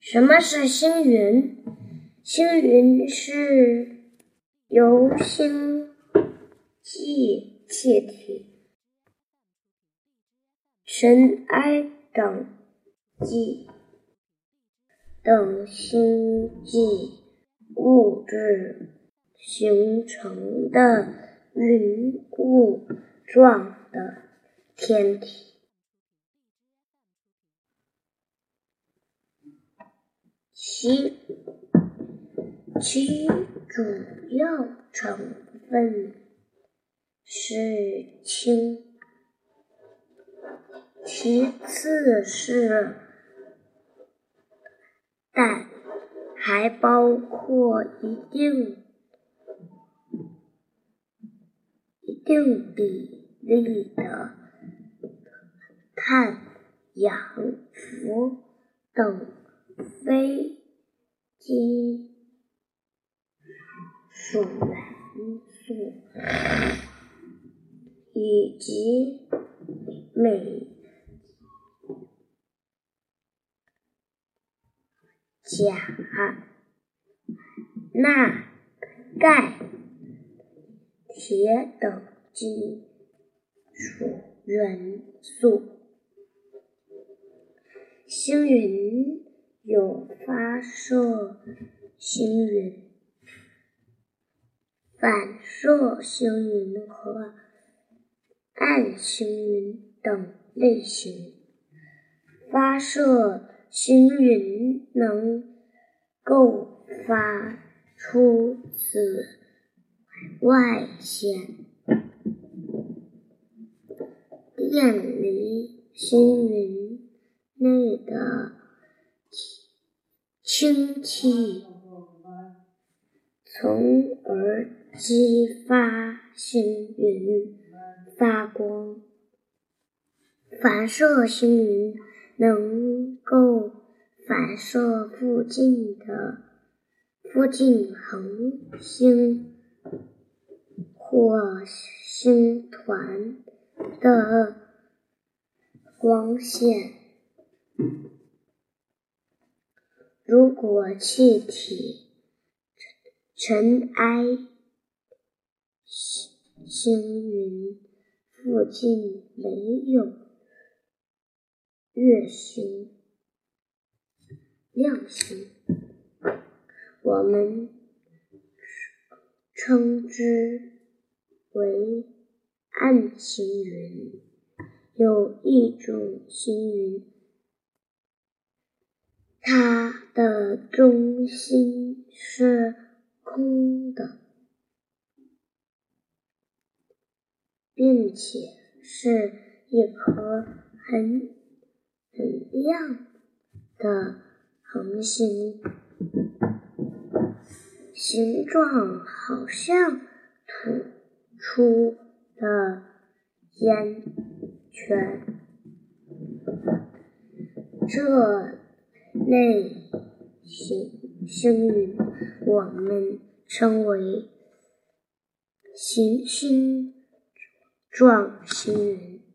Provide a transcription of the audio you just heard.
什么是星云？星云是由星际气体、尘埃等际等星际物质形成的云雾状的天体。其其主要成分是氢，其次是氮，还包括一定一定比例的碳、氧、氟等。非金属元素，以及镁、钾、钠、钙、铁等金属元素。星云有发射星云。反射星云和暗星云等类型。发射星云能够发出紫外线，电离星云内的氢气，从而。激发星云发光，反射星云能够反射附近的附近恒星或星团的光线。如果气体尘埃。星云附近没有月星、亮星，我们称之为暗星云。有一种星云，它中心是空的。并且是一颗很很亮的恒星，形状好像吐出的烟圈。这类星星云我们称为行星。状星云。